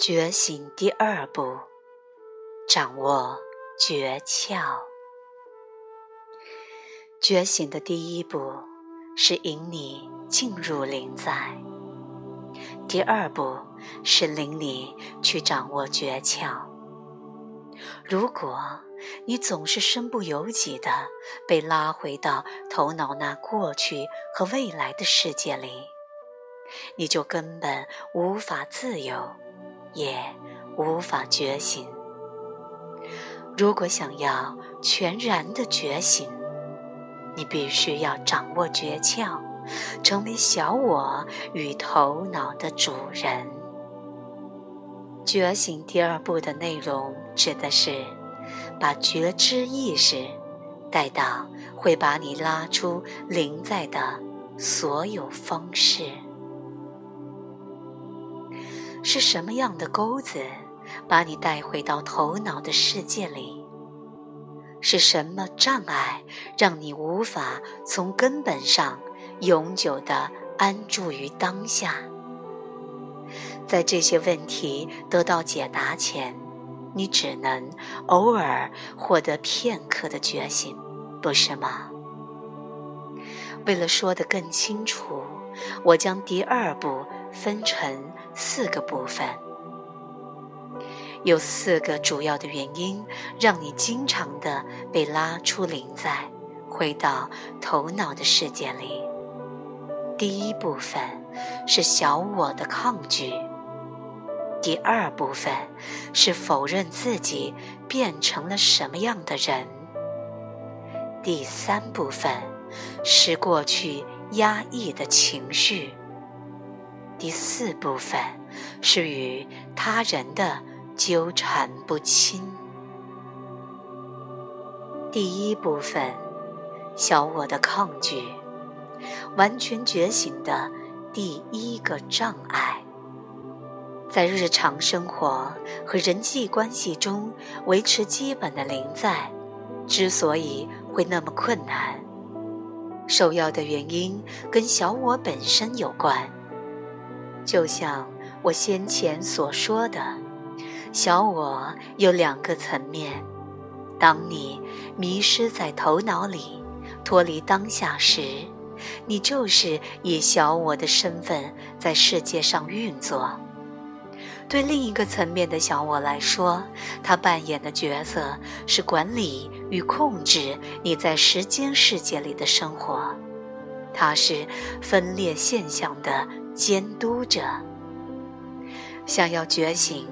觉醒第二步，掌握诀窍。觉醒的第一步是引你进入灵在，第二步是领你去掌握诀窍。如果你总是身不由己的被拉回到头脑那过去和未来的世界里，你就根本无法自由。也无法觉醒。如果想要全然的觉醒，你必须要掌握诀窍，成为小我与头脑的主人。觉醒第二步的内容，指的是把觉知意识带到会把你拉出灵在的所有方式。是什么样的钩子，把你带回到头脑的世界里？是什么障碍，让你无法从根本上永久的安住于当下？在这些问题得到解答前，你只能偶尔获得片刻的觉醒，不是吗？为了说得更清楚，我将第二步分成。四个部分，有四个主要的原因，让你经常的被拉出灵在，回到头脑的世界里。第一部分是小我的抗拒，第二部分是否认自己变成了什么样的人，第三部分是过去压抑的情绪。第四部分是与他人的纠缠不清。第一部分，小我的抗拒，完全觉醒的第一个障碍，在日常生活和人际关系中维持基本的临在，之所以会那么困难，首要的原因跟小我本身有关。就像我先前所说的，小我有两个层面。当你迷失在头脑里，脱离当下时，你就是以小我的身份在世界上运作。对另一个层面的小我来说，他扮演的角色是管理与控制你在时间世界里的生活。它是分裂现象的。监督着。想要觉醒，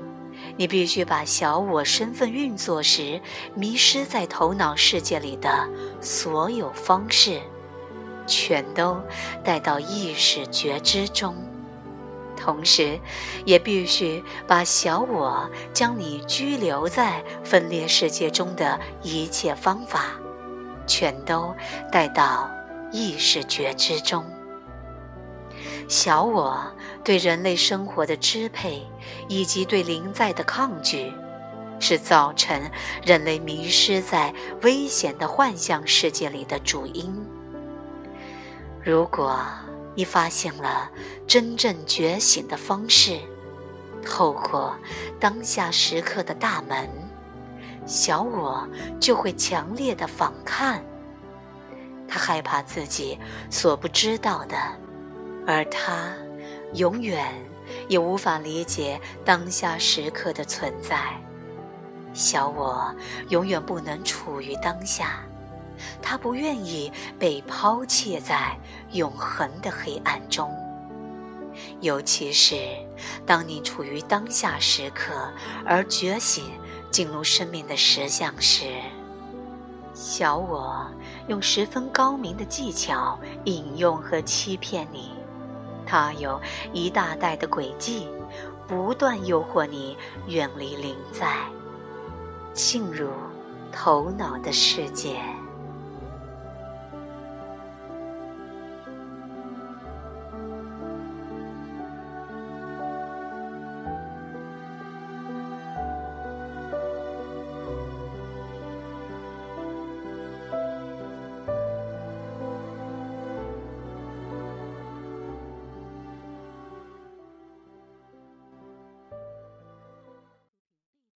你必须把小我身份运作时迷失在头脑世界里的所有方式，全都带到意识觉知中。同时，也必须把小我将你拘留在分裂世界中的一切方法，全都带到意识觉知中。小我对人类生活的支配，以及对灵在的抗拒，是造成人类迷失在危险的幻象世界里的主因。如果你发现了真正觉醒的方式，透过当下时刻的大门，小我就会强烈的反抗。他害怕自己所不知道的。而他永远也无法理解当下时刻的存在，小我永远不能处于当下，他不愿意被抛弃在永恒的黑暗中。尤其是当你处于当下时刻而觉醒进入生命的实相时，小我用十分高明的技巧引用和欺骗你。它有一大袋的诡计，不断诱惑你远离灵在，进入头脑的世界。